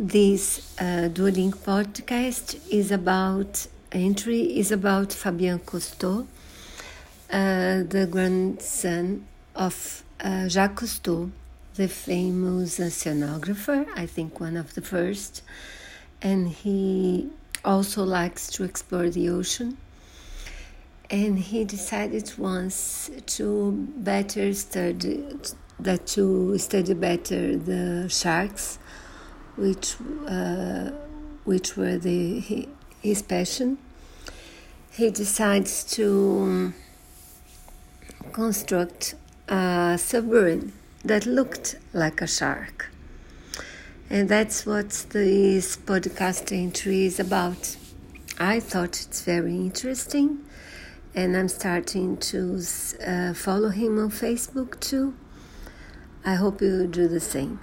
This uh, podcast is about entry is about Fabien Cousteau, uh, the grandson of uh, Jacques Cousteau, the famous oceanographer. I think one of the first, and he also likes to explore the ocean. And he decided once to better study that to study better the sharks which uh, which were the his passion. He decides to construct a submarine that looked like a shark. And that's what this podcast entry is about. I thought it's very interesting, and I'm starting to uh, follow him on Facebook too. I hope you do the same.